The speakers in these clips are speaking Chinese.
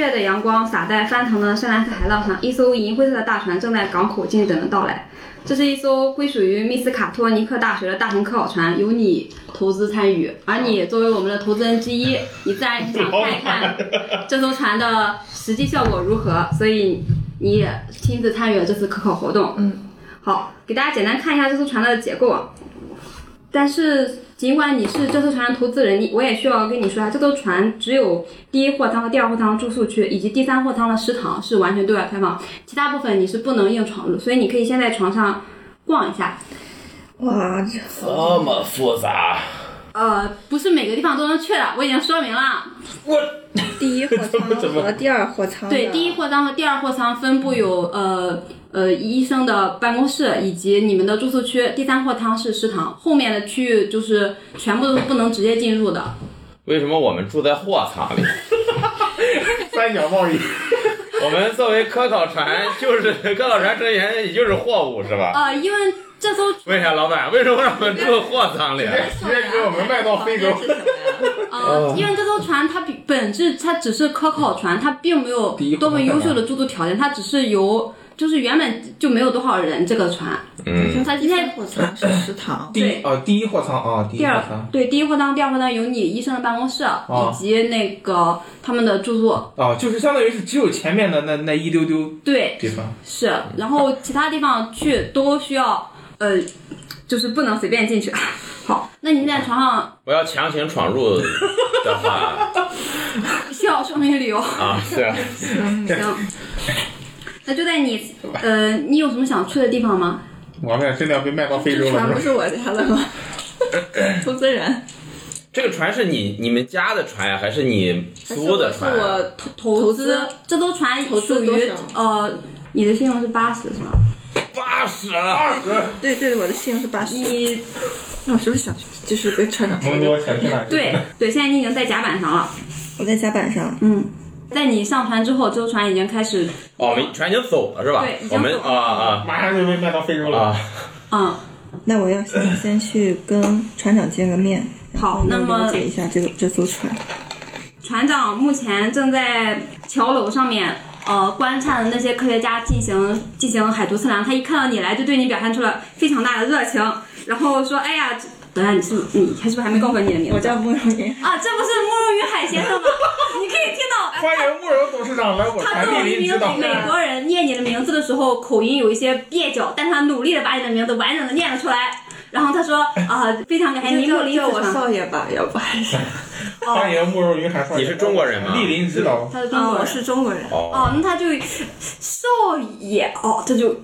月的阳光洒在翻腾的深蓝色海浪上，一艘银灰色的大船正在港口静等着到来。这是一艘归属于密斯卡托尼克大学的大型科考船，由你投资参与，而你作为我们的投资人之一，你自然想看一看这艘船的实际效果如何，所以你也亲自参与了这次科考活动。嗯，好，给大家简单看一下这艘船的结构。但是尽管你是这艘船的投资人，你我也需要跟你说下，这艘船只有第一货舱和第二货舱住宿区，以及第三货舱的食堂是完全对外开放，其他部分你是不能硬闯入，所以你可以先在床上逛一下。哇，这这么复杂，呃，不是每个地方都能去的，我已经说明了。我第一货舱和第二货舱对，第一货舱和第二货舱分布有呃呃医生的办公室以及你们的住宿区，第三货舱是食堂，后面的区域就是全部都是不能直接进入的。为什么我们住在货舱里？三角贸易，我们作为科考船，就是科考船成员，也就是货物是吧？呃，因为这艘问一下老板，为什么让我们住货舱里？直接给我们卖到非洲。啊，因为这艘船它比本质它只是科考船，它并没有多么优秀的住宿条件，它只是由就是原本就没有多少人这个船，嗯，它今天货舱是食堂，第一啊，第一货舱啊，第二对第一货舱、第二货舱有你医生的办公室、以及那个他们的住宿，啊，就是相当于是只有前面的那那一丢丢对，地方。是，然后其他地方去都需要呃，就是不能随便进去。好，那您在床上我要强行闯入的话需要说明理由。啊，是啊行，那就在你呃，你有什么想去的地方吗？我们俩真的要被卖到非洲这船了是吧？不是我家的吗？投资人这个船是你你们家的船呀，还是你租的是船？啊我投投资这艘船投资属于呃，你的信用是八十是吧？八十，二十，对对，我的信用是八十。你那我是不是想去？就是被船长说蒙多想去哪？对对，现在你已经在甲板上了。我在甲板上，嗯，在你上船之后，这艘船已经开始哦，没船已经走了是吧对已？经我们走了啊马上就被卖到非洲了。啊啊！嗯。那我要先先去跟船长见个面，好那么了解一下这个这艘船。船长目前正在桥楼上面，呃，观察的那些科学家进行进行海图测量。他一看到你来，就对你表现出了非常大的热情，然后说：“哎呀，等下，你是不是你还是不是还没告诉我你的名字？我叫慕容云，啊，这不是慕容云海先生吗？你可以听到。”欢迎慕容董事长来我他船作为一名。美国人，念你的名字的时候口音有一些蹩脚，但他努力的把你的名字完整的念了出来。然后他说：“啊、非常感谢您叫我。少爷吧，要不还是？欢迎慕容云海少爷。你是中国人吗莅临指导。啊，他是中国人。我是中国人。哦，哦，那他就少爷哦，他就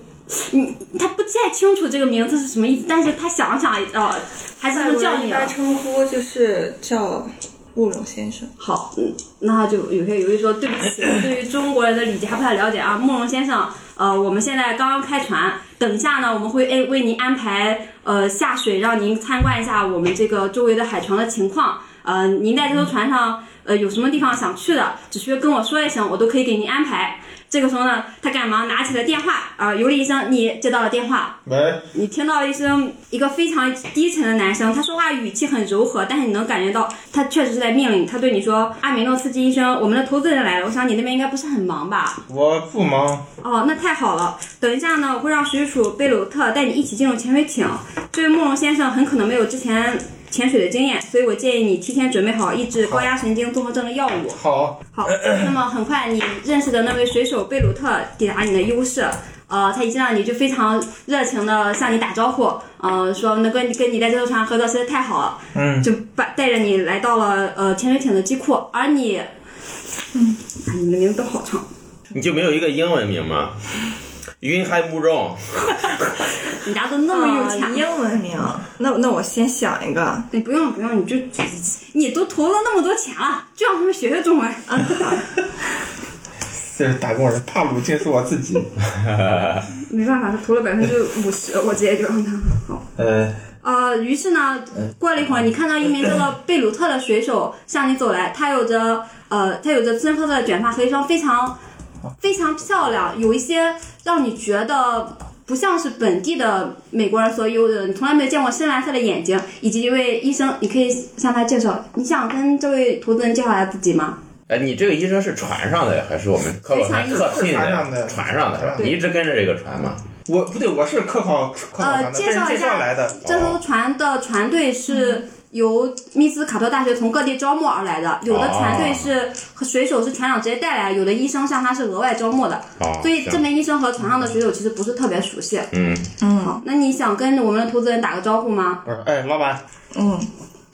嗯，他不太清楚这个名字是什么意思，但是他想了想，呃，还是能叫你了一般。称呼就是叫慕容先生。好，嗯，那他就有些犹豫说，对不起，对于中国人的礼节还不太了解啊，慕容先生，呃，我们现在刚刚开船，等一下呢，我们会诶为您安排呃下水，让您参观一下我们这个周围的海床的情况。呃，您在这艘船上，呃，有什么地方想去的，只需要跟我说一声，我都可以给您安排。这个时候呢，他赶忙拿起了电话，啊、尤里医生，你接到了电话，喂，你听到了一声一个非常低沉的男声，他说话语气很柔和，但是你能感觉到他确实是在命令。他对你说：“阿米诺斯基医生，我们的投资人来了，我想你那边应该不是很忙吧我不忙。？”哦，那太好了。等一下呢，我会让水鼠贝鲁特带你一起进入潜水艇。这位慕容先生很可能没有之前潜水的经验，所以我建议你提前准备好抑制高压神经综合症的药物。好，好，那么很快你认识的那位水手贝鲁特抵达你的医务室，呃，他一见到你就非常热情的向你打招呼，呃，说能跟跟你在这艘船合作实在太好了，嗯，就把带着你来到了呃潜水艇的机库，而你，嗯，啊，你们的名字都好长，你就没有一个英文名吗？云海慕容，你答的那么有钱，啊英文名，那那我先想一个。你不用不用，你就你都投了那么多钱了，就让他们学学中文。啊，这是打工人，帕鲁金是我自己。没办法，他投了百分之五十，我直接就让他好。呃，呃，于是呢，过了一会儿，你看到一名叫做贝鲁特的水手向你走来，他有着呃，他有着深褐色的卷发和一双非常非常漂亮，有一些让你觉得不像是本地的美国人所有的，你从来没有见过深蓝色的眼睛，以及一位医生，你可以向他介绍。你想跟这位投资人介绍一下自己吗？哎，你这个医生是船上的还是我们科考船特聘船上的船上的是吧？对你一直跟着这个船吗？我不对，我是科考科考呃，介介绍一下绍来的。这艘船的船队是由密斯卡托大学从各地招募而来的，有的船队是和水手是船长直接带来，有的医生像他是额外招募的，哦，所以这名医生和船上的水手其实不是特别熟悉。嗯，好，那你想跟我们的投资人打个招呼吗？哎，老板，嗯，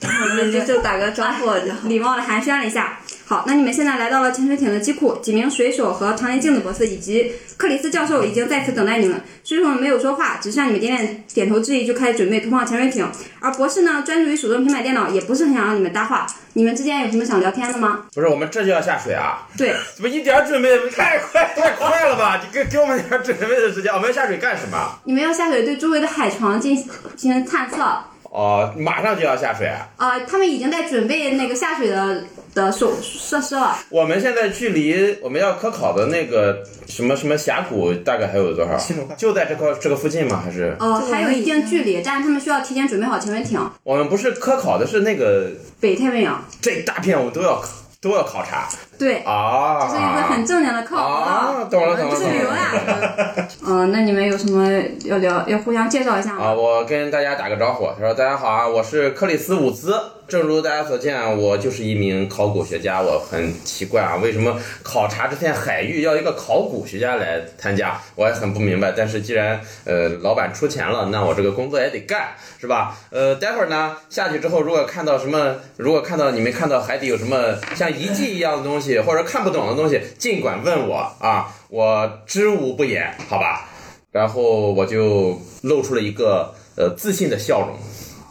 那就就打个招呼。礼貌的寒暄了一下。好，那你们现在来到了潜水艇的机库，几名水手和常年镜子博士以及克里斯教授已经在此等待你们。水手们没有说话，只向你们点点点头致意，就开始准备投放潜水艇。而博士呢，专注于手中平板电脑，也不是很想让你们搭话。你们之间有什么想聊天的吗？不是，我们这就要下水啊！对，怎么一点准备太快太快了吧？你给给我们点准备的时间，我们要下水干什么？你们要下水对周围的海床进行探测。哦，马上就要下水。啊呃，他们已经在准备那个下水的的手设施了。我们现在距离我们要科考的那个什么什么峡谷大概还有多少？就在这个这个附近吗？还是呃，还有一定距离，但是他们需要提前准备好潜水艇。我们不是科考的是那个北太平洋，这一大片我们都要都要考察对，啊？这是一个很正经的课啊，懂了懂了不是旅游。啦。嗯，那你们有什么要聊要互相介绍一下吗？啊，我跟大家打个招呼，他说：“大家好啊，我是克里斯伍兹。正如大家所见，我就是一名考古学家。我很奇怪啊，为什么考察这片海域要一个考古学家来参加？我也很不明白。但是既然呃老板出钱了，那我这个工作也得干，是吧？呃，待会儿呢下去之后，如果看到什么，如果看到你们看到海底有什么像遗迹一样的东西，或者看不懂的东西，尽管问我啊，我知无不言，好吧？”然后我就露出了一个呃自信的笑容。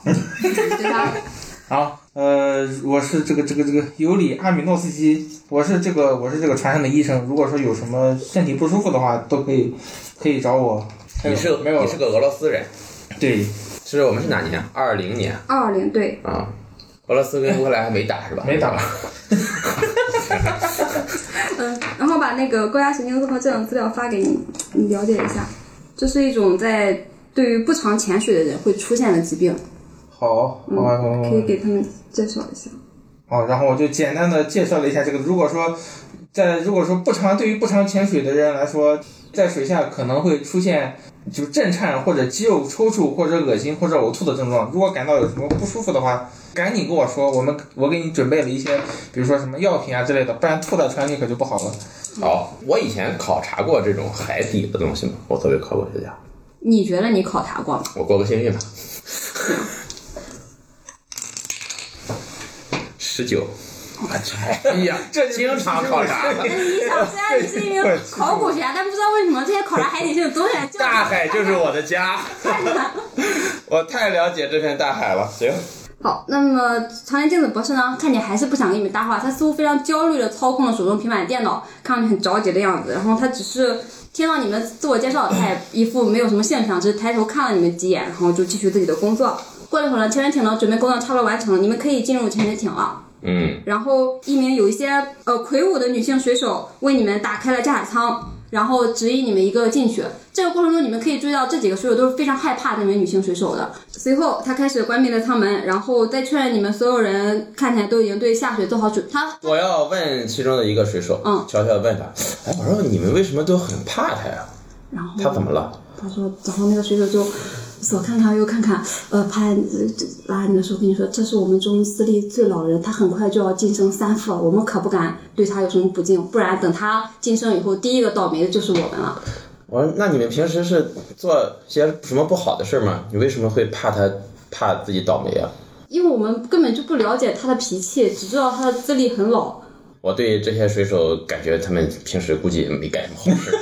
对吧？好，呃，我是这个这个这个尤里阿米诺斯基，我是这个我是这个船上的医生。如果说有什么身体不舒服的话，都可以可以找我。你是没有你是个俄罗斯人，对是我们是哪年？二零年二二零对，啊。俄罗斯跟乌克兰还没打是吧？没打。嗯，然后把那个高压神经综合症资料发给你，你了解一下。这是一种在对于不常潜水的人会出现的疾病，好，好吧，好，好可以。给他们介绍一下。好，然后我就简单的介绍了一下这个。如果说在如果说不常对于不常潜水的人来说，在水下可能会出现就震颤或者肌肉抽搐或者恶心或者呕吐的症状。如果感到有什么不舒服的话，赶紧跟我说，我们我给你准备了一些，比如说什么药品啊之类的，不然吐在船里可就不好了。好，我以前考察过这种海底的东西嘛，我作为考古学家，你觉得你考察过吗？我过个幸运吧。十九，哎呀，这经常考察。你想，虽然你是一名考古学家，但不知道为什么这些考察海底性的东西就大海就是我的家，我太了解这片大海了。行，好，那么常年镜子博士呢，看你还是不想跟你们搭话，他似乎非常焦虑的操控了手中平板电脑，看上去很着急的样子。然后他只是听到你们自我介绍，他也一副没有什么兴趣啊，只是抬头看了你们几眼，然后就继续自己的工作。过了一会儿呢，潜水艇呢准备工作差不多完成了，你们可以进入潜水艇了。嗯，然后一名有一些呃魁梧的女性水手为你们打开了驾驶舱，然后指引你们一个进去。这个过程中，你们可以注意到这几个水手都是非常害怕这名女性水手的。随后，他开始关闭了舱门，然后再确认你们所有人看起来都已经对下水做好准。他我要问其中的一个水手，嗯悄悄的问他，哎，我说你们为什么都很怕他呀？然后他怎么了？他说，然后那个水手就左看看右看看，呃，拍呃拉你的时候跟你说，这是我们中资历最老的人，他很快就要晋升三副了，我们可不敢对他有什么不敬，不然等他晋升以后，第一个倒霉的就是我们了。我说那你们平时是做些什么不好的事吗？你为什么会怕他，怕自己倒霉啊？因为我们根本就不了解他的脾气，只知道他的资历很老。我对这些水手感觉他们平时估计也没干什么好事。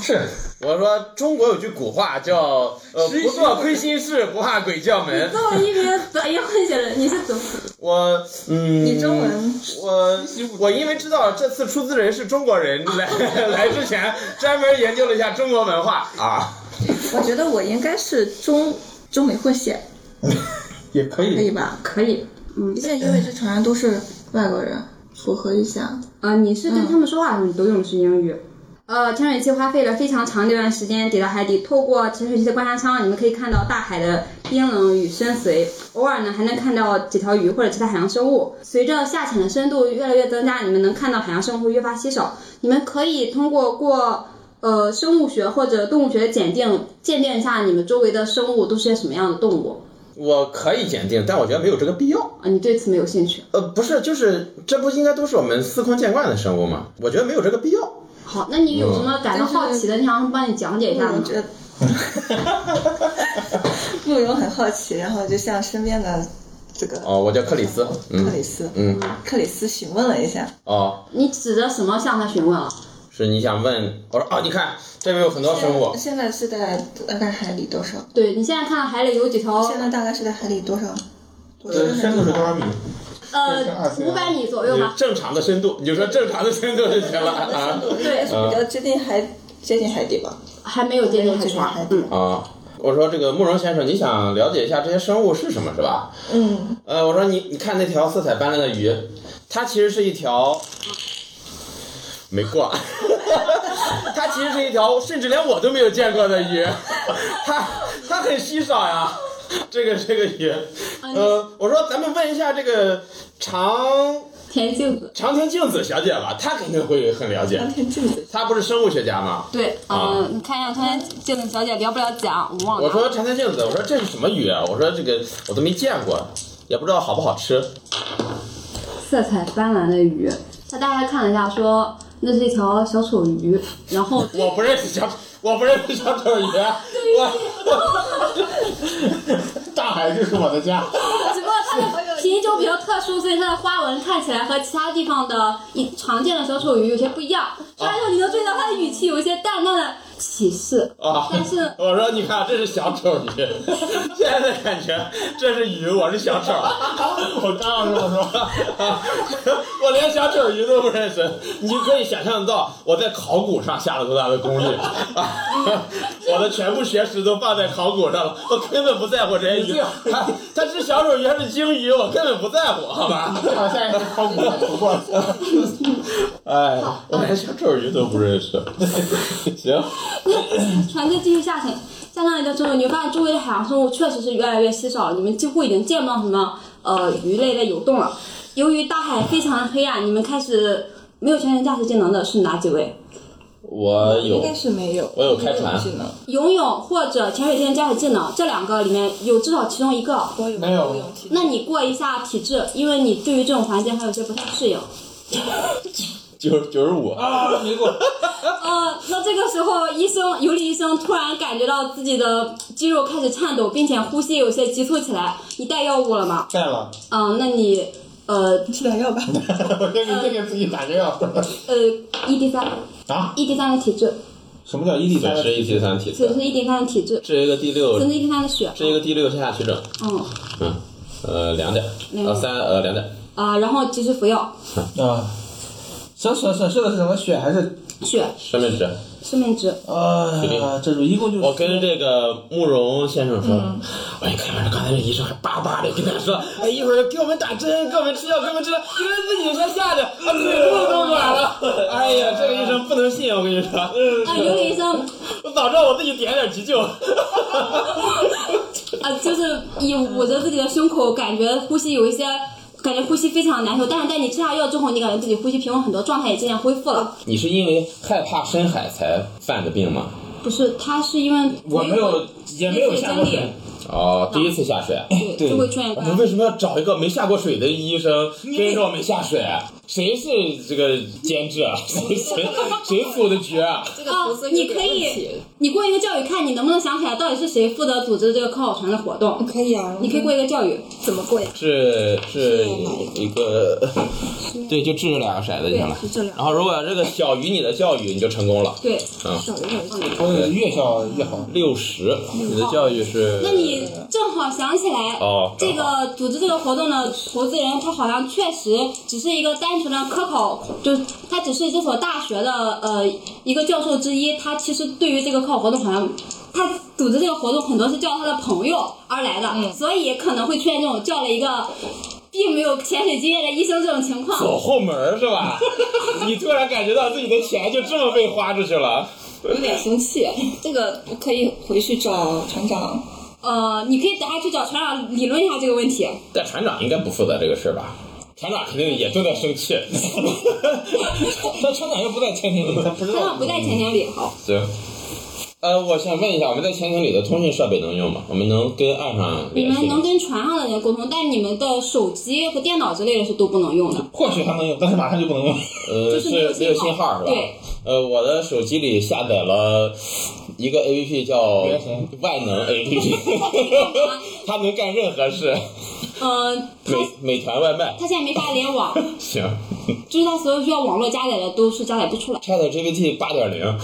是，我说中国有句古话叫呃不做亏心事，不怕鬼叫门。作为一名德英混血人，你是怎么？我嗯，你中文我我因为知道这次出资人是中国人，来 来之前专门研究了一下中国文化啊。我觉得我应该是中中美混血，也可以可以以。吧？可以，嗯毕竟因为这船上都是外国人，符合一下。啊，你是跟他们说话的时候，你都用的是英语。呃，潜水器花费了非常长的一段时间抵达海底，透过潜水器的观察舱，你们可以看到大海的冰冷与深邃，偶尔呢还能看到几条鱼或者其他海洋生物。随着下潜的深度越来越增加，你们能看到海洋生物会越发稀少。你们可以通过过呃生物学或者动物学的检定，鉴定一下你们周围的生物都是些什么样的动物。我可以鉴定，但我觉得没有这个必要。啊，你对此没有兴趣？呃，不是，就是这不应该都是我们司空见惯的生物吗？我觉得没有这个必要。好，那你有什么感到好奇的？你想帮你讲解一下吗我？觉得，慕容很好奇，然后就向身边的这个哦，我叫克里斯。克嗯里斯，嗯，克里斯询问了一下，哦，你指着什么向他询问啊？是你想问？我说哦，你看这边有很多生物。现在是在大概海里多少？对你现在看到海里有几条？现在大概是在海里多少？多呃，深度是多少米？呃五百米左右吧。正常的深度，你就说正常的深度就行了 啊对是比较接近海接近海底吧？还没有接近海。底嗯，啊！我说这个慕容先生，你想了解一下这些生物是什么是吧？嗯，呃，我说你你看那条色彩斑斓的鱼，它其实是一条没挂，它其实是一条甚至连我都没有见过的鱼，它它很稀少呀，这个这个鱼。呃，我说咱们问一下这个长田镜子。长田静子小姐吧，她肯定会很了解长田镜子。她不是生物学家吗？对，啊嗯，你看一下长田镜子小姐了不了奖，我忘了。我说长田静子，我说这是什么鱼啊？我说这个我都没见过，也不知道好不好吃。色彩斑斓的鱼，他大概看了一下，说那是一条小丑鱼，然后我不认识小，我不认识小丑鱼，我 大海就是我的家。只不过它的品种比较特殊，所以它的花纹看起来和其他地方的一常见的小丑鱼有些不一样。所以说，你能注意到它的语气有一些淡淡的歧视，啊，但是 我说你看这是小丑鱼，现在的感觉这是鱼，我是小丑。我刚要这么说，我连小丑鱼都不认识，你可以想象到我在考古上下了多大的功力啊！我的全部学识都放在考古上了，我根本不在乎这些鱼，它它是小丑鱼还是鲸鱼，我根本不在乎，好吧？好，下一次考古不过。哎，我连小丑鱼都不认识。行，船只继续下沉，下上来的时候，你会发现周围的海洋生物确实是越来越稀少，你们几乎已经见不到什么呃鱼类在游动了。由于大海非常黑暗，你们开始没有全程驾驶技能的是哪几位？我有应该是没有，我有开船技能，游泳或者潜水艇驾驶技能，这两个里面有至少其中一个。我有没有游泳那你过一下体质，因为你对于这种环境还有些不太适应。九九十五。啊，没过。呃，那这个时候，医生尤里医生突然感觉到自己的肌肉开始颤抖，并且呼吸有些急促起来。你带药物了吗？带了，嗯、那你呃吃点药吧。我给你这个自己打个药。呃 ED 三啊？，ED 三的体质，什么叫伊利三？是一 T 三体质，此是 ED 三的体质，这是一个第六，甚至 ED 三的血。这是一个第六线下取症，嗯嗯，呃两点，呃三呃两点，啊、然后及时服药，啊，是是是是的是什么血还是？血生命值。生命值。啊，这种一共就我跟这个慕容先生说，我一看刚才这医生还巴巴的跟他说，哎一会儿给我们打针，给我们吃药，给我们吃药，一个人自己先吓得啊腿部都软了，哎呀这个医生不能信，我跟你说，啊，尤里医生我早知道我自己点点急救。啊，就是以捂着自己的胸口，感觉呼吸有一些，感觉呼吸非常难受。但是在你吃下药之后，你感觉自己呼吸平稳很多，状态也渐渐恢复了。你是因为害怕深海才犯的病吗？不是，他是因为我没有也没有下过水。哦，第一次下水。对，就会出现我们为什么要找一个没下过水的医生跟着我们下水？谁是这个监制啊？谁谁谁组的局啊？这个啊投资，你可以，你过一个教育，看你能不能想起来到底是谁负责组织这个科考船的活动。可以啊，你可以过一个教育，怎么过呀？是是一个，对，就掷两个骰子就行了是这两。然后如果这个小于你的教育，你就成功了。对。嗯，少有点呃，越小越好。六十，你的教育是？那你正好想起来，哦这个组织这个活动的投资人，他好像确实只是一个单纯的科考，就他只是这所大学的呃一个教授之一。他其实对于这个科考活动好像。他组织这个活动很多是叫他的朋友而来的，所以可能会出现这种叫了一个并没有潜水经验的医生这种情况。走后门是吧？你突然感觉到自己的钱就这么被花出去了。有点生气。这个我可以回去找船长。呃，你可以等下去找船长理论一下这个问题。但船长应该不负责这个事儿吧？船长肯定也正在生气。但船长又不在潜艇里，他不知道。船长不在潜艇里，好。行。呃，我想问一下，我们在潜艇里的通讯设备能用吗？我们能跟岸上你联系吗们能？跟船上的人沟通，但你们的手机和电脑之类的是都不能用的。或许还能用，但是马上就不能用。呃，就是没有信号信号是吧？对。呃，我的手机里下载了一个 A P P 叫万能 A P P，它能干任何事，嗯、他美美团外卖。他现在没法联网，行 就是他所有需要网络加载的都是加载不出来。，Chat GPT 八点零，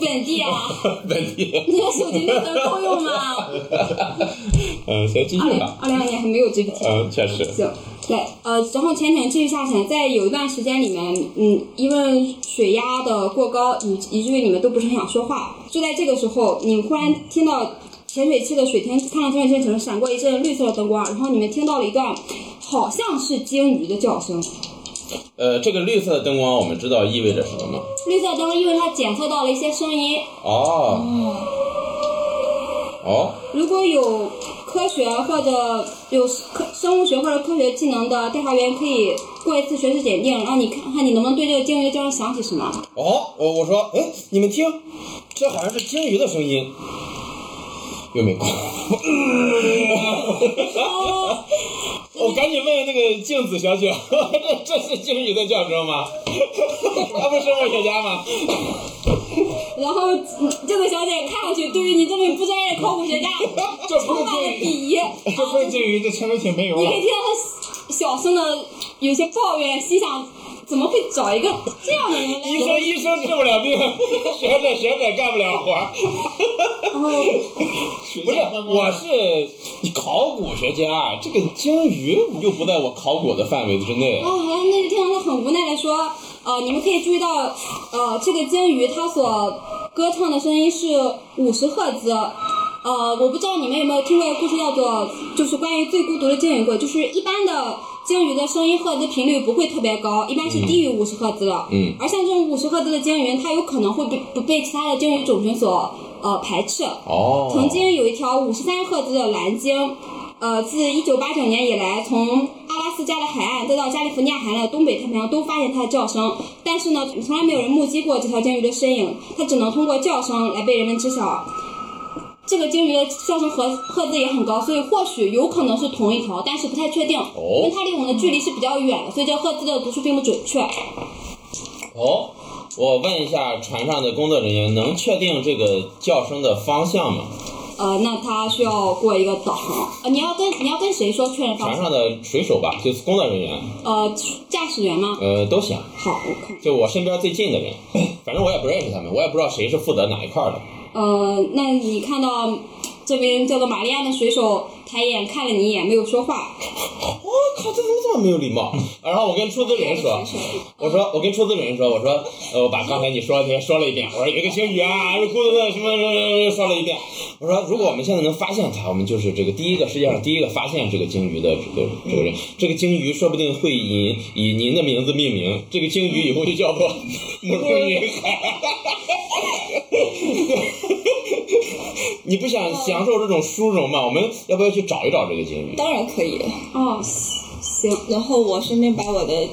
本地啊，本地。你的手机能够用吗？嗯，行，继续吧。二零二年还没有 GPT。嗯，确实。行，来，呃，然后潜艇继续下潜，在有一段时间里面，嗯，因为水压的过高，以以至于你们都不是很想说话。就在这个时候，你忽然听到潜水器的水天看到潜水器层闪过一阵绿色的灯光，然后你们听到了一段好像是鲸鱼的叫声。呃，这个绿色的灯光，我们知道意味着什么吗？绿色灯因为它检测到了一些声音，哦。哦。如果有科学或者有科生物学或者科学技能的调查员，可以过一次学识检定，让你看看你能不能对这个鲸鱼的叫声想起什么。哦，我我说，哎，你们听，这好像是鲸鱼的声音。又没过。我赶紧问那个静子小姐，这 这是鲸鱼的叫声吗？她不是生物学家吗？然后嗯这个小姐看上去对于你这么不专业的考古学家这不是充满了，鄙夷。这不是鲸鱼，这潜水艇没油了你可以。听到她小声的有些抱怨，心想怎么会找一个 这样的人来？医生医生治不了病，学者学者干不了活 不是，我是考古学家，这个鲸鱼又不在我考古的范围之内。哦，然后那就听到他很无奈的说，呃，你们可以注意到，呃，这个鲸鱼它所歌唱的声音是五十赫兹。呃，我不知道你们有没有听过一个故事，叫做就是关于最孤独的鲸鱼鬼，就是一般的鲸鱼的声音赫兹频率不会特别高，一般是低于五十赫兹的。嗯而像这种五十赫兹的鲸鱼，它有可能会被不被其他的鲸鱼种群所呃排斥。哦，曾经有一条五十三赫兹的蓝鲸，呃，自一九八九年以来，从阿拉斯加的海岸再到加利福尼亚海岸的东北太平洋都发现它的叫声，但是呢，从来没有人目击过这条鲸鱼的身影，它只能通过叫声来被人们知晓。这个鲸鱼的叫声和赫兹也很高，所以或许有可能是同一条，但是不太确定，因为它离我们的距离是比较远的，所以这赫兹的读数并不准确。哦，我问一下船上的工作人员，能确定这个叫声的方向吗？呃，那它需要过一个导航，呃，你要跟你要跟谁说确认方向？船上的水手吧，就是工作人员，呃，驾驶员吗？呃，都行。好，我看。就我身边最近的人，反正我也不认识他们，我也不知道谁是负责哪一块儿的。呃，那你看到这名叫做玛丽安的水手抬眼看了你一眼，没有说话。我靠，这怎么这么没有礼貌？然后我跟出资人说，我说我跟出资人说，我说呃，我把刚才你说的这些说了一遍，我说有一个鲸鱼啊，咕嘟的什么什么说了一遍。我说如果我们现在能发现它，我们就是这个第一个世界上第一个发现这个鲸鱼的这个这个人。这个鲸鱼说不定会以以您的名字命名，这个鲸鱼以后就叫做慕容云海。你不想享受这种殊荣吗？我们要不要去找一找这个鲸鱼？当然可以。哦，行，然后我顺便把我的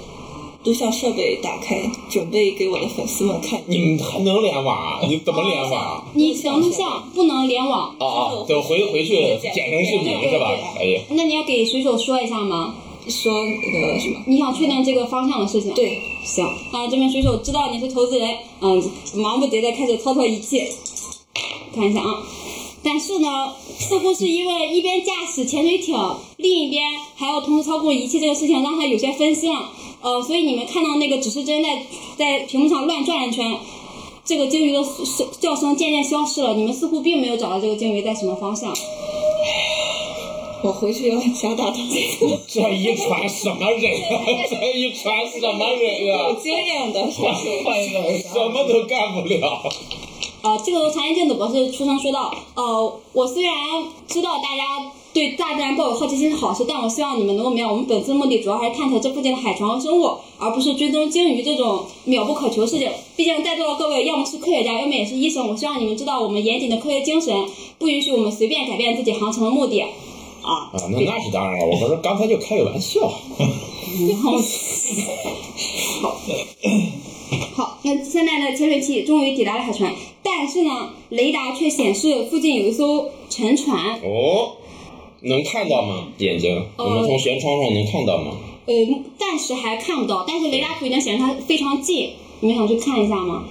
录像设备打开，准备给我的粉丝们看。你们还能联网啊？你怎么联网？你想录像不能联网，哦哦，就回回去剪成视频是吧？可以。那你要给水手说一下吗？说那个什么？你想确定这个方向的事情？，对，行。那这名水手知道你是投资人，嗯，忙不迭的开始操作仪器，看一下啊。但是呢，似乎是因为一边驾驶潜水艇，另一边还要同时操控仪器这个事情，让他有些分心了。呃，所以你们看到那个指示针在在屏幕上乱转了一圈，这个鲸鱼的声叫声渐渐消失了。你们似乎并没有找到这个鲸鱼在什么方向。我回去要加大他 这一船什么人啊？这一船什么人有啊？经验的水手。换一个人什么都干不了。呃，这个时候长田镜子博士出声说道：“呃，我虽然知道大家对大自然抱有好奇心是好事，但我希望你们能够明白，我们本次目的主要还是探索这附近的海床和生物，而不是追踪鲸鱼这种渺不可求的事情。毕竟在座的各位要么是科学家，要么也是医生，我希望你们知道我们严谨的科学精神，不允许我们随便改变自己航程的目的。啊，啊，那那是当然了，我说刚才就开个玩笑。然后，好，好，那现在呢，潜水器终于抵达了海船，但是呢，雷达却显示附近有一艘沉船。哦，能看到吗？眼睛，我们从舷窗上能看到吗？呃，暂时还看不到，但是雷达图已经显示它非常近。你们想去看一下吗？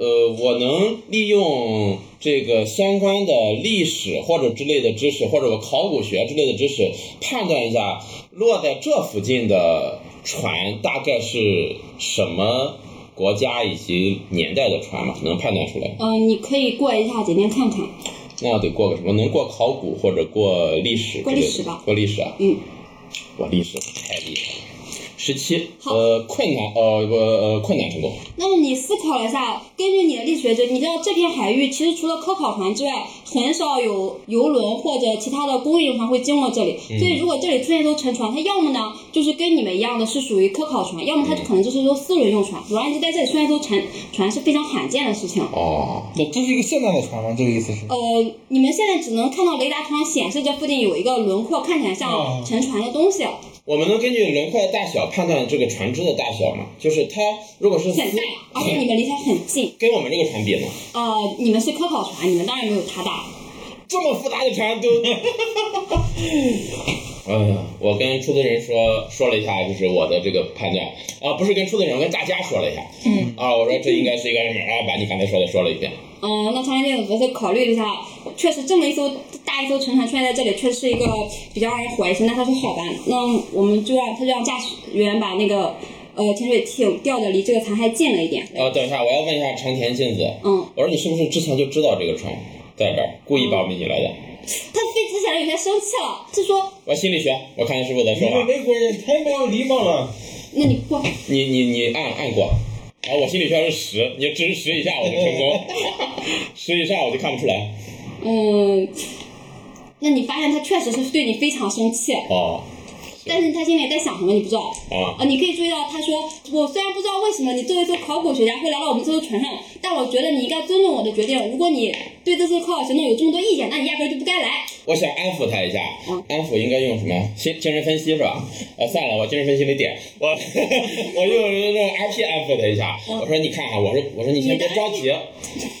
呃，我能利用这个相关的历史或者之类的知识，或者我考古学之类的知识，判断一下落在这附近的船大概是什么国家以及年代的船吗？能判断出来？嗯、你可以过一下简单看看。那要得过个什么？能过考古或者过历史？过历史吧过历史啊？嗯，我历史太厉害了。十七，好呃，困难，呃，不，呃，困难成功。那么你思考了一下，根据你的力学知，你知道这片海域其实除了科考船之外，很少有游轮或者其他的公益船会经过这里。所以如果这里出现一艘沉船，它要么呢就是跟你们一样的是属于科考船，要么它可能就是一艘私人用船。总而言之，在这里出现一艘沉船是非常罕见的事情。哦，那这是一个现代的船吗？这个意思是？呃，你们现在只能看到雷达图上显示这附近有一个轮廓，看起来像哦沉船的东西。我们能根据轮廓的大小判断这个船只的大小吗？就是它如果是很大，而且你们离它很近。跟我们这个船比呢？呃，你们是科考船，你们当然没有它大。这么复杂的船都，呃，我跟出资人说说了一下，就是我的这个判断啊，不是跟出资人，我跟大家说了一下，嗯，啊，我说这应该是一个什么啊，把你刚才说的说了一遍，嗯，那长江电子博士考虑了一下，确实这么一艘大一艘沉船出现在这里，确实是一个比较让人怀疑性。那他说好吧，那我们就让他就让驾驶员把那个呃潜水艇调的离这个残骸近了一点。哦，等一下，我要问一下长田镜子，嗯，我说你是不是之前就知道这个船在这儿，故意把我们引来的？他飞之前有些生气了，他说我心理学，我看师傅在说你们话，美国人太没有礼貌了。那你过，你你你按按过，啊，我心理学是十，你只是十以下我就成功，十以上我就看不出来，嗯，那你发现他确实是对你非常生气，哦，但是他心里在想什么你不知道。啊，啊，你可以注意到，他说：“我虽然不知道为什么你作为一个考古学家会来到我们这艘船上，但我觉得你应该尊重我的决定。如果你对这次科考行动有这么多意见，那你压根儿就不该来。我想安抚他一下，嗯安抚应该用什么？精精神分析是吧？呃，算了，我精神分析没点，我 我用那种 RP 安抚他一下。嗯我说你看啊，我说我说你先别着急，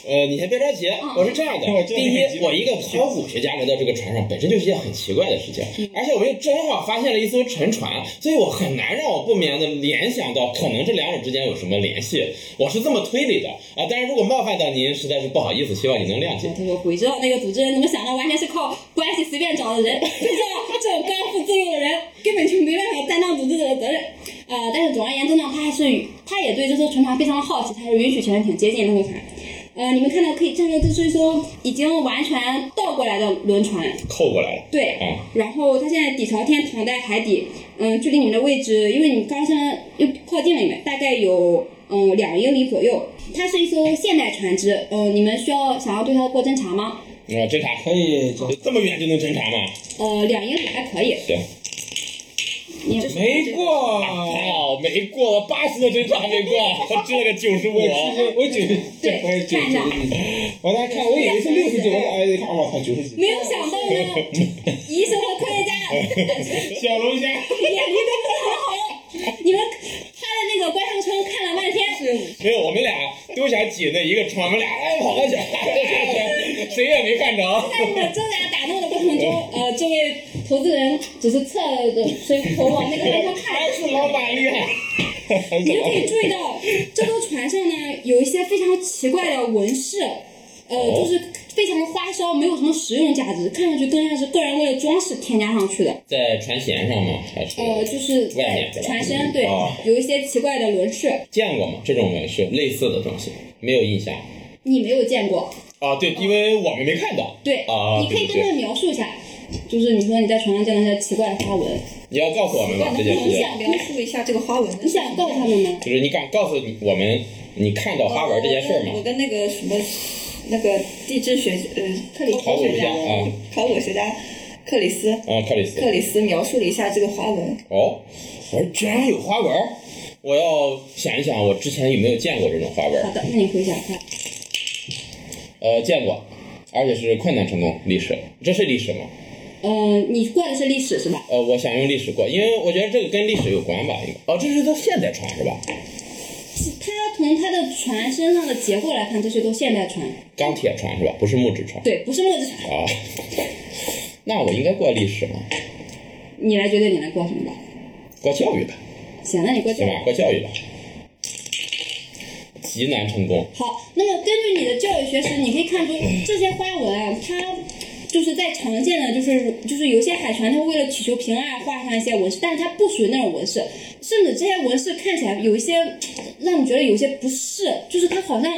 呃，你先别着急。嗯我是这样的第一，我一个考古学家来到这个船上，本身就是一件很奇怪的事情，嗯而且我们又正好发现了一艘沉船，所以我很难让我不免的联想到可能这两者之间有什么联系。我是这么推理的啊，但是如果冒犯到您，实在是不好意思，希望你能谅解。他说：“鬼知道那个组织人怎么想的，完全是靠关系随便找的人。谁知道这种刚愎自用的人根本就没办法担当组织者的责任。呃，但是总而言之呢，他还是他也对这艘沉船非常的好奇，他是允许潜水艇接近那艘船。呃，你们看到可以看到这是一艘已经完全倒过来的轮船，扣过来了，对，嗯然后它现在底朝天躺在海底，嗯，距离你们的位置，因为你们刚才又靠近了你们，大概有嗯两英里左右。它是一艘现代船只，呃，你们需要想要对它过侦查吗？啊，侦查可以，这这么远就能侦查吗？呃，两英里还可以。行。你没过。好，没过，我八十的侦查没过，我支了个九十五。我九十，对我也九十看一下几。我当时看，我以为是六十九，哎，一看我操，九十几。没有想到呢，医生和科学家小龙虾，眼力都非常好。你们 没有，我们俩都想挤那一个窗，我们俩哎跑过去，谁也没看着。在你们挣扎打斗的过程中，呃，这位投资人只是侧着随头往那个方向看。还是老板厉害。你就可以注意到，这艘船上呢有一些非常奇怪的纹饰，呃，哦就是非常花哨，没有什么实用价值，看上去更像是个人为了装饰添加上去的。在船舷上吗？还是呃，就是船身对哦，有一些奇怪的纹饰，见过吗？这种纹饰类似的东西没有印象。你没有见过。啊，对，因为我们没看到。对，啊，你可以跟他们描述一下，就是你说你在船上见到一些奇怪的花纹，你要告诉我们吗，这件事情。你想描述一下这个花纹你想告诉他们吗？就是你敢告诉你我们你看到花纹这件事吗？我跟那个什么，那个地质学呃克里考古学家考古学家克里斯，啊，克里斯。克里斯描述了一下这个花纹。哦，我说居然有花纹儿，我要想一想，我之前有没有见过这种花纹儿？好的，那你回想一下。呃，见过，而且是困难成功历史，这是历史吗？呃、你过的是历史是吧？呃，我想用历史过，因为我觉得这个跟历史有关吧，应该。哦，这是都现代穿是吧？它从它的船身上的结构来看，这些都现代船，钢铁船是吧？不是木质船。对，不是木质船。啊，那我应该过历史吗？你来决定你来过什么吧。过教育吧，行，那你过教育。行吧，过教育吧。极难成功。好，那么根据你的教育学识，你可以看出这些花纹啊，它就是在常见的，就是就是有些海船它为了祈求平安而画上一些纹饰，但是它不属于那种纹饰，甚至这些纹饰看起来有一些让你觉得有些不适，就是它好像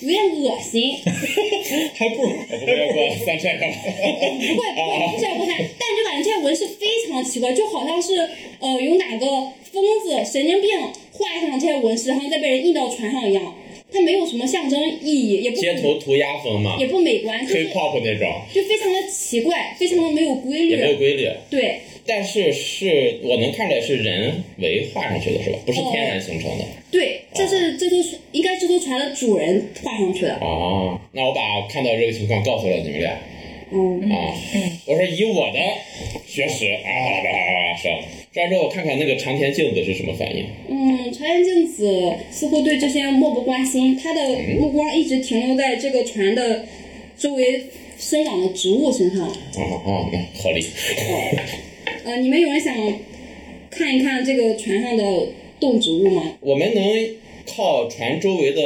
有点恶心。还不如我不会过三千个。不会不会，不是不看，但你就感觉这些纹饰非常奇怪，就好像是呃有哪个疯子神经病画上这些纹饰，然后再被人印到船上一样。它没有什么象征意义，也不街头涂鸦风嘛也不美观，就是，hip hop 那种，就非常的奇怪，非常的没有规律。也没有规律。对，但是是我能看出来是人为画上去的，是吧？不是天然形成的。对，这是这艘船应该这艘船的主人画上去的。哦，那我把看到这个情况告诉了你们俩。嗯，啊，我说以我的学识啊，说，说完之后我看看那个长田镜子是什么反应。嗯，长田镜子似乎对这些漠不关心，他的目光一直停留在这个船的周围生长的植物身上。哦哦，嗯合理。呃，你们有人想看一看这个船上的动植物吗？我们能靠船周围的，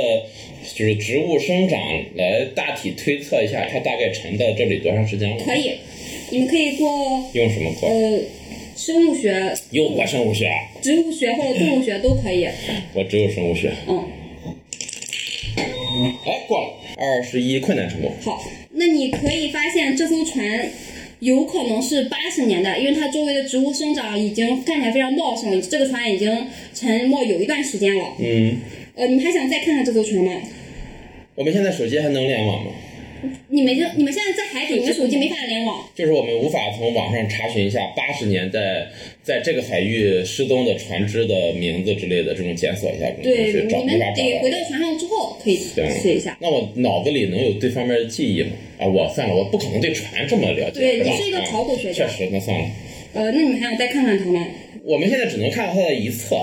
就是植物生长来大体推测一下它大概沉在这里多长时间了？可以，你们可以做用什么做？呃生物学、又我生物学，植物学或者动物学都可以。我只有生物学。嗯，哎，过了，二十一困难成功。好，那你可以发现这艘船有可能是八十年代，因为它周围的植物生长已经看起来非常茂盛，这个船已经沉没有一段时间了。嗯，呃，你们还想再看看这艘船吗？我们现在手机还能联网吗？你们就你们现在在海底，你们手机没法联网。就是我们无法从网上查询一下八十年代在这个海域失踪的船只的名字之类的，这种检索一下对，找你们没法找得回到到。船上之后可以行试一下。那我脑子里能有对方面的记忆吗？啊，我算了，我不可能对船这么了解，对你是一个啊考古学家确实，那算了。呃，那你们还想再看看它吗？我们现在只能看到它的一侧，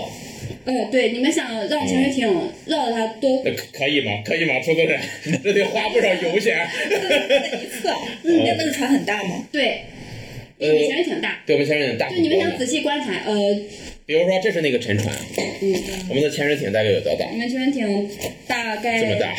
呃，对，你们想绕潜水艇绕着它多那可可以吗？可以吗？出个人，这得花不少油钱。一侧，嗯，那那个船很大吗？对，潜水艇大。对我们潜水艇大就。你们想仔细观察，呃，比如说，这是那个沉船，嗯，我们的潜水艇大概有多大？我们潜水艇大概这么大。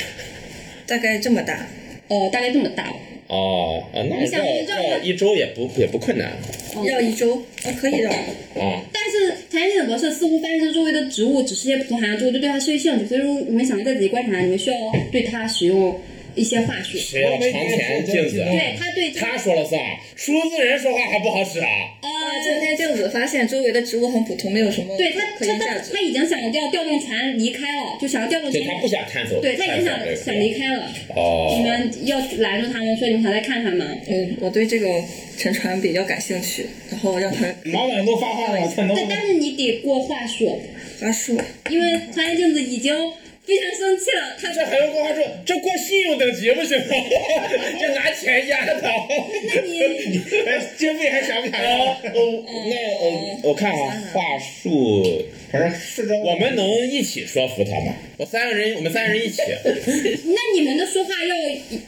大概这么大。呃，大概这么大。哦，啊，那你想绕绕绕一周也不也不困难嗯绕一周，啊，可以的。嗯。但是潜水艇博士似乎发现这周围的植物只是些普通含量之后，就对它失去兴趣。所以说，你们想再仔细观察，你们需要对它使用一些话术。谁要长田镜子？对他对这个他说了算，出资人说话还不好使啊。呃，这天镜子发现周围的植物很普通，没有什么对他他他他。已经想要调动船离开了，就想要调动船。就他不想探索，对他已经想想离开了。哦，你们要拦住他们，说你们想再看看吗？嗯，我对这个沉船比较感兴趣，然后让他老板都发话了，才能但但是你得过话术，话术。因为长眼镜子已经非常生气了，他这还用跟他说，这过信用等级不行吗？这拿钱压他。那你哎经费还想不想呃要？我那呃，我看啊，话术，反正是这我们能一起说服他吗？我三个人，我们三个人一起。那你们的说话要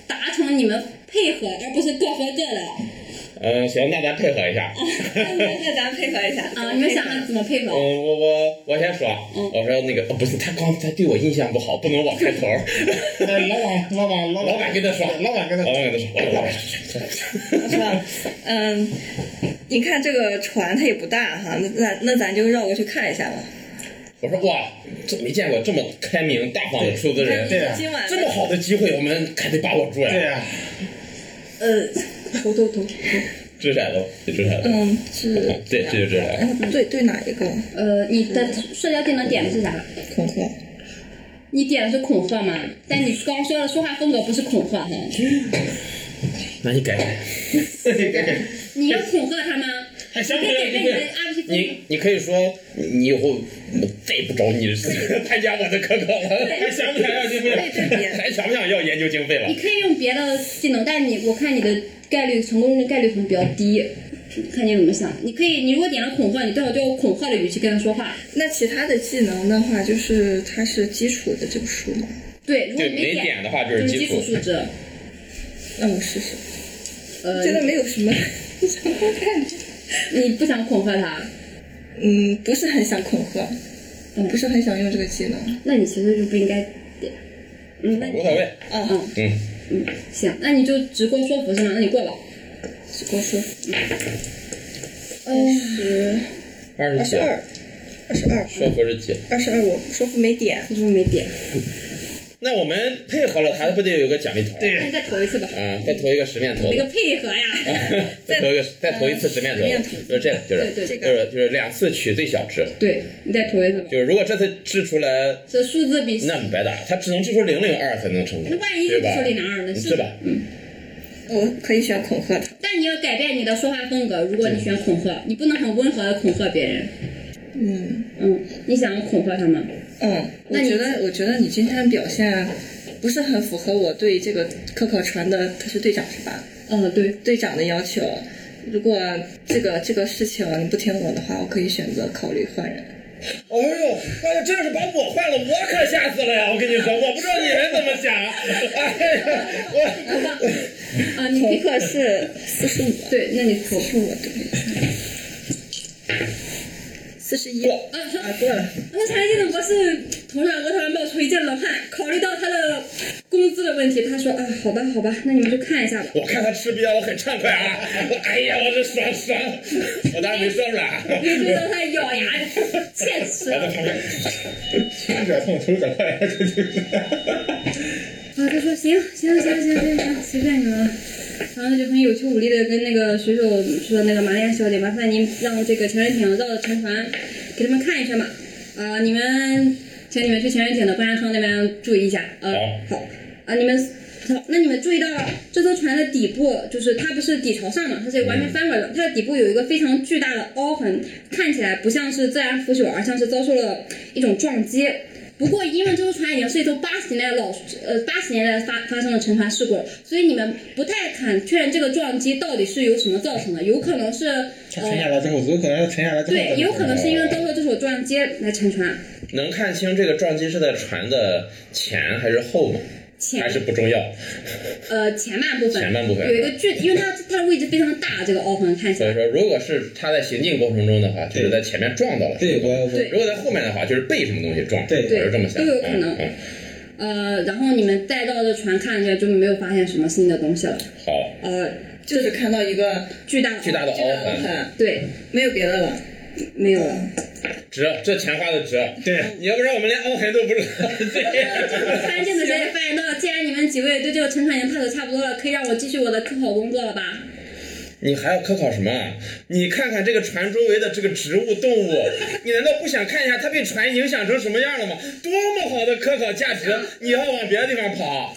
达成你们配合，而不是各说各的嗯，行，那咱配合一下。那咱配合一下啊！你们想想怎么配合？嗯，我我我先说，我说那个、哦、不是他刚才对我印象不好，不能我开头。哎老板，老板，老老板跟他说，老板跟他老板跟他说，我老板说，是吧？嗯，你看这个船它也不大哈，那那那咱就绕过去看一下吧。我说哇，这没见过这么开明大方的出资人，对啊今晚这么好的机会，我们还得把握住呀。对呀，呃，头头头，掷骰子，掷骰子。嗯，是，对，这就掷骰子。对对哪一个？呃，你的社交技能点的是啥？恐吓。你点的是恐吓吗？但你刚说的说话风格不是恐吓哈。那你改改。你要恐吓他吗？还想不你可以改变你的想要你你可以说你以后我再也不找你参加我的科考了，还想不想要经费？还想不想要研究经费了你？可以用别的技能，但你我看你的概率成功的概率可能比较低，看你怎么想。你可以，你如果点了恐吓，你最好就用恐吓的语气跟他说话。那其他的技能的话，就是它是基础的这个数吗？对，如果没点的话就是基基础础。数值。那我试试。呃，真的没有什么。你不想恐吓他，嗯，不是很想恐吓，嗯不是很想用这个技能。那你其实就不应该点。嗯，那无所谓，啊，嗯嗯，嗯，行，那你就直过说服是吗？那你过吧。只给我说嗯，十二十几，二十二，二十二，说服是几？二十二，我说服没点。为什么没点？那我们配合了，他不得有个奖励头？那你再投一次吧。啊，再投一个十面头那。个配合呀。再投一个，再投一次十面头十面头，就是这个，就是对对就是就是两次取最小值，对，你再投一次吧。就是如果这次掷出来，这数字比那白打，他只能掷出零零二才能成功，那万一对吧说？零二呢？是吧？嗯，我可以选恐吓他。但你要改变你的说话风格。如果你选恐吓，你不能很温和的恐吓别人。嗯嗯，你想恐吓他吗？嗯，我那你觉得我觉得你今天的表现不是很符合我对这个科考船的，他是队长是吧？嗯，对。队长的要求。如果这个这个事情你不听我的话，我可以选择考虑换人。哎呦，哎呀，这要是把我换了，我可吓死了呀！我跟你说，我不知道你们怎么想。哎呀，我 啊，你恐可是四十五，对，那你投四十五对。四十一啊，好啊，过了。那查理金的博士头上额头上冒出一阵冷汗，考虑到他的工资的问题，他说啊，好吧，好吧，那你们就看一下吧。我看他吃瘪，我很畅快啊！我 哎呀，我这爽爽，我当然没说出来啊。没注意到他咬牙切齿。我在旁边，亲者痛，仇者快，这就是。啊，他说行行行行行行，随便你们了。然后就很有气无力的跟那个水手说：“那个玛利亚小姐，麻烦您让这个潜水艇绕着沉船给他们看一下吧。啊、你们，请你们去潜水艇的观察窗那边注意一下。啊、好。啊，你们好，那你们注意到这艘船的底部，就是它不是底朝上嘛，它是完全翻过来的，它的底部有一个非常巨大的凹痕，看起来不像是自然腐朽，而像是遭受了一种撞击。不过，因为这艘船已经是一艘八十年代的老呃八十年代发发生的沉船事故了，所以你们不太敢确认这个撞击到底是由什么造成的，有可能是沉呃下来之后，有可能是沉下来之后。对，有可能是因为遭受这艘撞击来沉船。能看清这个撞击是在船的前还是后吗？前还是不重要？呃前半部分前半部分有一个巨，因为它它的位置非常大，这个凹痕看起来。所以说，如果是它在行进过程中的话，就是在前面撞到了。对，我我对如果在后面的话，就是被什么东西撞。对我是这么想。都有可能嗯嗯呃，然后你们再到这船看着就没有发现什么新的东西了。好，呃，就是看到一个巨大的巨大的巨大的凹，痕，对，没有别的了。没有了。值，这钱花的值。对，你要不然我们连凹痕都不知道。对。潘镜子小姐发言到，既然你们几位对这个沉船已经探索差不多了，可以让我继续我的科考工作了吧？你还要科考什么啊？你看看这个船周围的这个植物动物，你难道不想看一下它被船影响成什么样了吗？多么好的科考价值，你要往别的地方跑？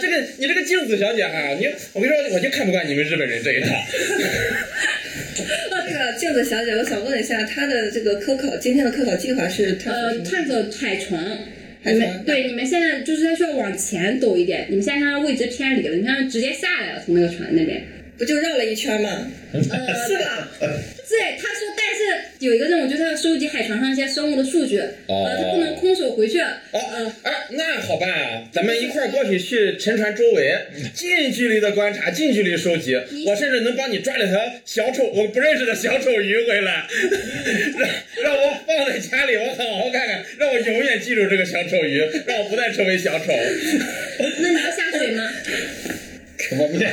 这个你这个镜子小姐哈、你我跟你说，我就看不惯你们日本人这一套。那个镜子小姐，我想问一下，她的这个科考今天的科考计划是呃？探索海床。你们对你们现在就是它需要往前走一点，你们现在看她位置偏离了，你看直接下来了，从那个船那边。不就绕了一圈吗？呃，是吧？对，他说，但是有一个任务，就是他要收集海床上一些生物的数据，哦呃，他不能空手回去，哦呃，，哎，那好办啊，咱们一块儿过去去沉船周围，近距离的观察，近距离收集。我甚至能帮你抓两条小丑，我不认识的小丑鱼回来，让让我放在家里，我好好看看，让我永远记住这个小丑鱼，让我不再成为小丑。那你要下水吗？我不见，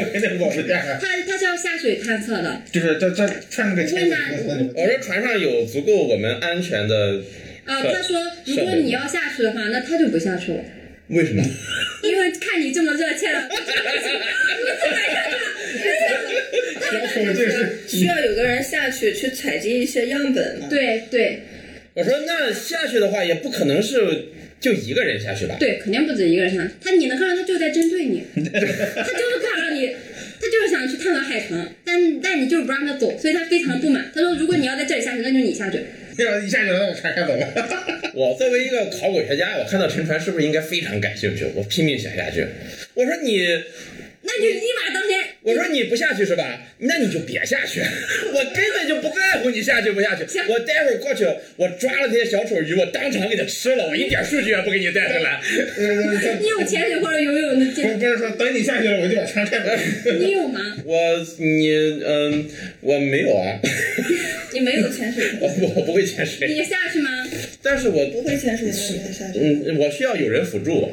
我肯定我不见，他他是要下水探测的，就是在在穿那个潜水服那里我说船上有足够我们安全的，啊、他说如果你要下去的话，那他就不下去了，为什么？因为看你这么热切了，你不敢下去了，要求这是需要有个人下去去采集一些样本嘛？对对。我说那下去的话，也不可能是就一个人下去吧？对，肯定不止一个人下去，他你能看到他就在针对你，他就是看让你，他就是想去探索海城，但但你就是不让他走，所以他非常不满。他说如果你要在这里下去，那就你下去。要一下就能让我船开走了。我作为一个考古学家，我看到沉船是不是应该非常感兴趣？我拼命想下去。我说你，那就立马当天。我说你不下去是吧？那你就别下去，我根本就不在乎你下去不下去。我待会儿过去，我抓了这些小丑鱼，我当场给它吃了，我一点数据也不给你带回来。你有潜水或者游泳的经不不是说等你下去了，我就把船开走。你有吗？我你嗯，我没有啊，你没有潜水，我我不会潜水，你下去吗？但是我不会潜水下去。嗯，我需要有人辅助，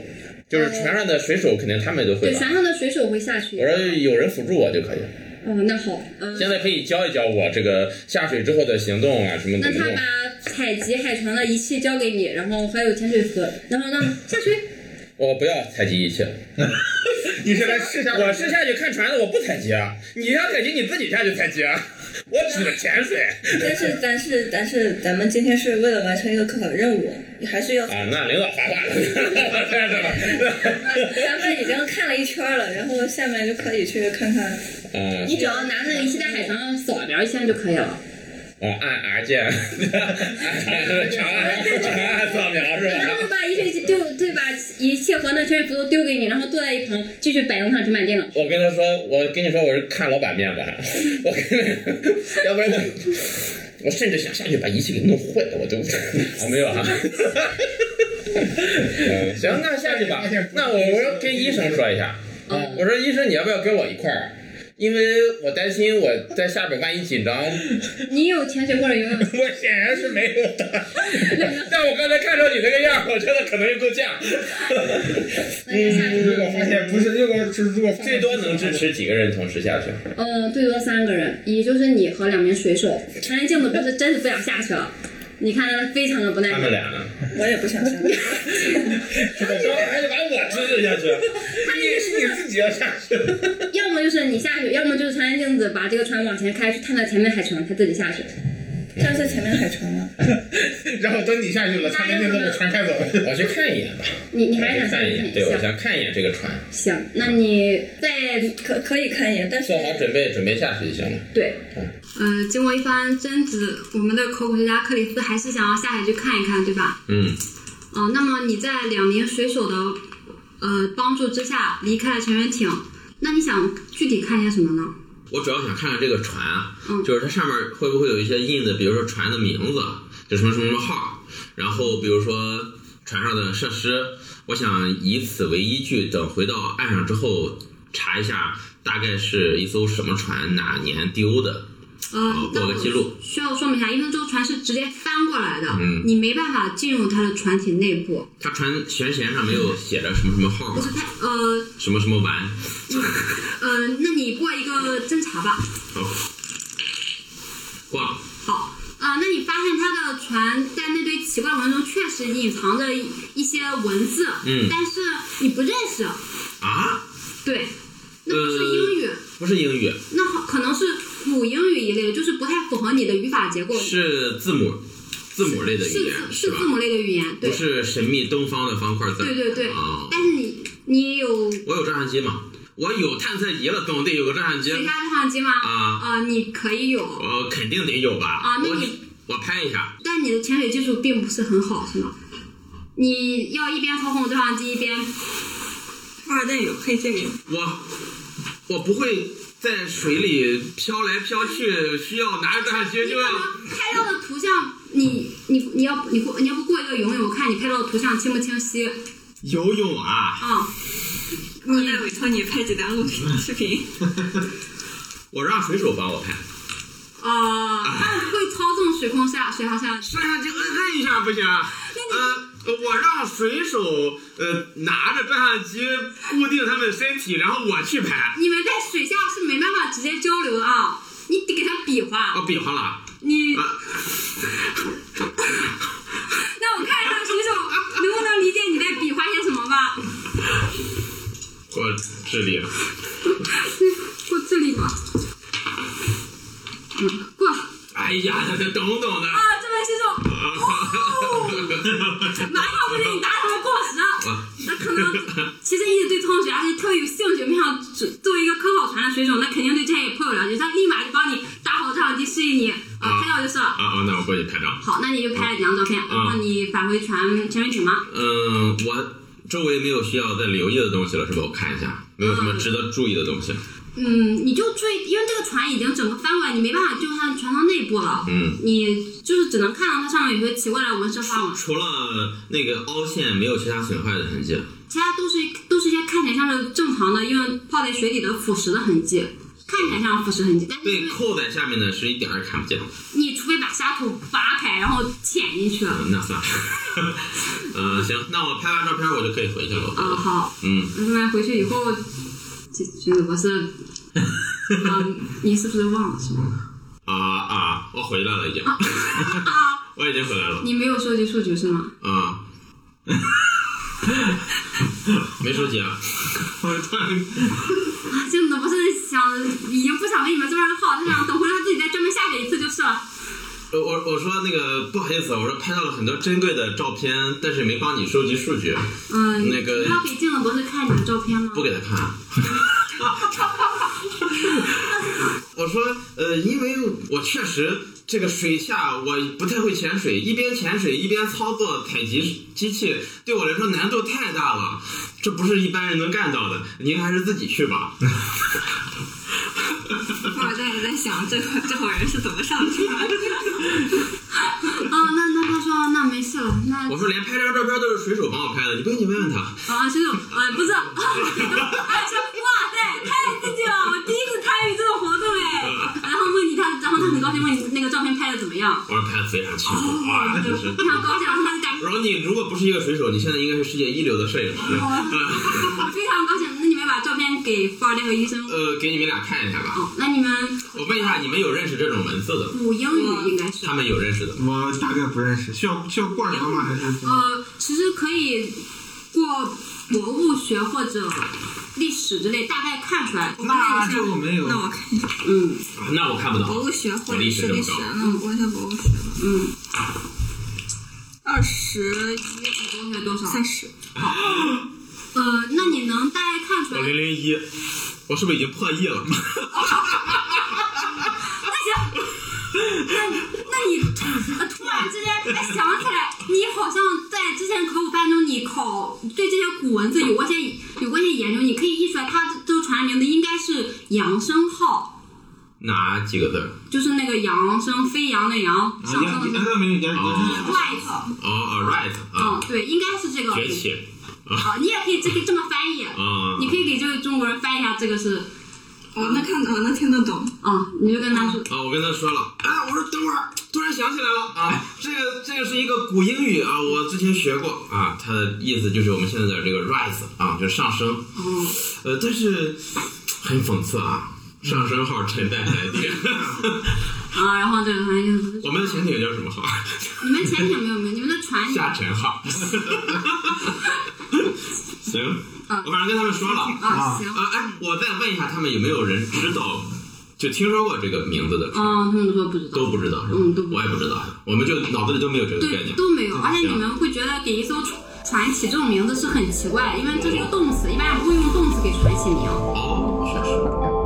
就是船上的水手肯定他们都会对，船上的水手会下去。我说有人辅助我就可以了。哦，那好，嗯、现在可以教一教我这个下水之后的行动啊，什么怎么弄那他把。采集海床的仪器交给你，然后还有潜水服，然后让下水。我不要采集仪器，你是来试下我是下去看船的，我不采集啊。你要采集你自己下去采集啊，我只潜水但是但是但是咱们今天是为了完成一个科考任务，你还是要。啊。那领导发话了。咱们已经看了一圈了，然后下面就可以去看看。嗯，你只要拿那个仪器在海床上扫描一下就可以了。啊，按 R 键，长按长按扫描是吧然后就？把仪器丢，对，把仪器和那潜水服都丢给你，然后坐在一旁继续摆弄上直板电脑。我跟他说，我跟你说我是看老板面子，我跟，要不然我，我甚至想下去把仪器给弄坏了，我都 啊没有哈。嗯，行，那下去吧。那我我要跟医生说一下，嗯我说医生你要不要跟我一块儿？因为我担心我在下边万一紧张，你有潜水或者游泳？我显然是没有的。但我刚才看着你那个样，我觉得可能就够呛。那就下去。如果发现不是，如果是如果最多能支持几个人同时下去？嗯，最多三个人，也就是你和两名水手。陈人镜子不是真是不想下去了，你看他非常的不耐烦他们。俩呢？我也不想下。还得把我支持下去。你是你自己要下去。要么就是你下去，要么就是陈人镜子把这个船往前开，去探到前面海城，他自己下去。这样在前面海船吗？然后等你下去了，他们就把船开走了。我去看一眼吧，你你还是想看一眼。对，我想看一眼这个船，行，那你在可可以看一眼，但是做好准备，准备下去就行了。对，呃，经过一番争执，我们的考古学家克里斯还是想要下海去看一看，对吧？嗯，哦、那么你在两名水手的呃帮助之下离开了潜水艇，那你想具体看些什么呢？我主要想看看这个船就是它上面会不会有一些印的，比如说船的名字，就什么什么什么号，然后比如说船上的设施，我想以此为依据，等回到岸上之后查一下，大概是一艘什么船，哪年丢的，呃哦，那我做个记录。需要说明一下，因为这个船是直接翻过来的，嗯。你没办法进入它的船体内部。它船舷舷上没有写着什么什么号吧，不是它，呃什么什么丸，呃，那你过一个侦查吧。好，挂。了。好，啊、那你发现他的船在那堆奇怪文中确实隐藏着一一些文字，嗯。但是你不认识，啊，对，那不是英语，不是英语，那好可能是古英语一类的，就是不太符合你的语法结构，是字母，字母类的语言吧是字？母类的语言，对不，是神秘东方的方块字。对对对，哦但是你你有我有照相机嘛？我有探测仪了，总得有个照相机。水下照相机吗？啊呃，你可以有，我肯定得有吧？啊那你我拍一下。但你的潜水技术并不是很好，是吗？你要一边操控照相机一边富二代有配这个。我我不会在水里飘来飘去，需要拿着照相机就要。拍到的图像，你你你要你不你要不过一个游泳，我看你拍到的图像清不清晰游泳啊！啊？我再委托你拍几张录屏视频。我让水手帮我拍，呃，他会操纵水空下水上下，摄像机摁摁一下不行？呃，我让水手呃拿着照相机固定他们身体，然后我去拍。你们在水下是没办法直接交流的啊，你得给他比划。哦，比划了。你，啊 那我看一下水手能不能理解你在比划些什么吧。我智力。过智力吧。嗯，过。哎呀，等等的。啊，这位水手，哦，马上不是你达成了共识，那可能其实一直对通水还是特别有兴趣。没想作作为一个科考船的水手，那肯定对这些也颇有了解，他立马就帮你打好照相机示意你呃拍照就是了。啊啊，那我过去拍照。好，那你就拍了几张照片，然后你返回全全为止吗？嗯，我周围没有需要再留意的东西了，是吧？我看一下，没有什么值得注意的东西。嗯，你就注意，因为这个船已经整个翻过来，你没办法救它船舱内部了。嗯，你就是只能看到它上面有些奇怪的纹身花纹，除了那个凹陷，没有其他损坏的痕迹。其他都是都是一些看起来像是正常的，因为泡在水里的腐蚀的痕迹，看起来像腐蚀痕迹，但是对，扣在下面的是一点儿也看不见。你除非把虾头扒开，然后潜进去。嗯，那算了。嗯，行，那我拍完照片我就可以回去了。我觉嗯，好，嗯，那回去以后，这这个不是，嗯，你是不是忘了什么？啊啊，我回来了已经，啊，我已经回来了。你没有收集数据是吗？啊。没收集啊！我突然啊，真的不是想，已经不想给你们这边号，他想等回来自己再专门下载一次就是了。呃我我说那个不好意思，我说拍到了很多珍贵的照片，但是没帮你收集数据，嗯，那个你要给镜子博士看你的照片吗？不给他看。我说，呃，因为我确实这个水下我不太会潜水，一边潜水一边操作采集机器，对我来说难度太大了，这不是一般人能干到的。您还是自己去吧。我在也在想这这伙人是怎么上去的。啊，那那他说那没事了，那我说连拍张照片都是水手帮我拍的，你不信你问问他。啊，是呃不是，啊，说哇塞，太刺激了！我第一次参与这种活动哎。然后问你他，然后他很高兴问你那个照片拍的怎么样？我说拍的非常清楚，哇，真是。非常高兴，然后他就感我说你如果不是一个水手，你现在应该是世界一流的摄影师。非常高兴。给富二代和医生。呃，给你们俩看一下吧。哦，那你们我问一下，你们有认识这种文字的？古英语应该是。他们有认识的。我大概不认识，需要需要过聊吗？还是呃，其实可以过博物学或者历史之类，大概看出来。那就没有。那我看一下嗯啊那我看不到。博物学或者历历史，这么高。那我问一下博物学吧。嗯，二十博物学多少？三十，呃，那你能大概看出来我来？零零一，我是不是已经破亿了？那行，那那你呃突然之间哎想起来，你好像在之前考古班中，你考对这些古文字有过些有过些研究，你可以译出来，它这个船名字应该是扬声号，哪几个字？就是那个扬声飞扬的扬，上杨升的那没有杨杨哦 right，哦哦，right 嗯啊，，对，应该是这个。崛起啊，你也可以这个这么翻译，啊。你可以给这个中国人翻译一下，这个是哦，那看哦，那听得懂。啊，你就跟他说，啊，我跟他说了，啊，我说等会儿，突然想起来了啊，这个这个是一个古英语啊，我之前学过啊，它的意思就是我们现在的这个 rise 啊，就是上升，哦，呃，但是很讽刺啊，上升号沉在海底，啊，然后这个船就是我们的潜艇叫什么号？你们潜艇没有没有，你们的船下沉号。行，啊我反正跟他们说了。啊行，啊，哎，我再问一下，他们有没有人知道，就听说过这个名字的？啊，他们都说不知道，都不知道？嗯都我也不知道，我们就脑子里都没有这个概念。都没有，而且你们会觉得给一艘船起这种名字是很奇怪，因为这是一个动词，一般人不会用动词给船起名。哦，确实。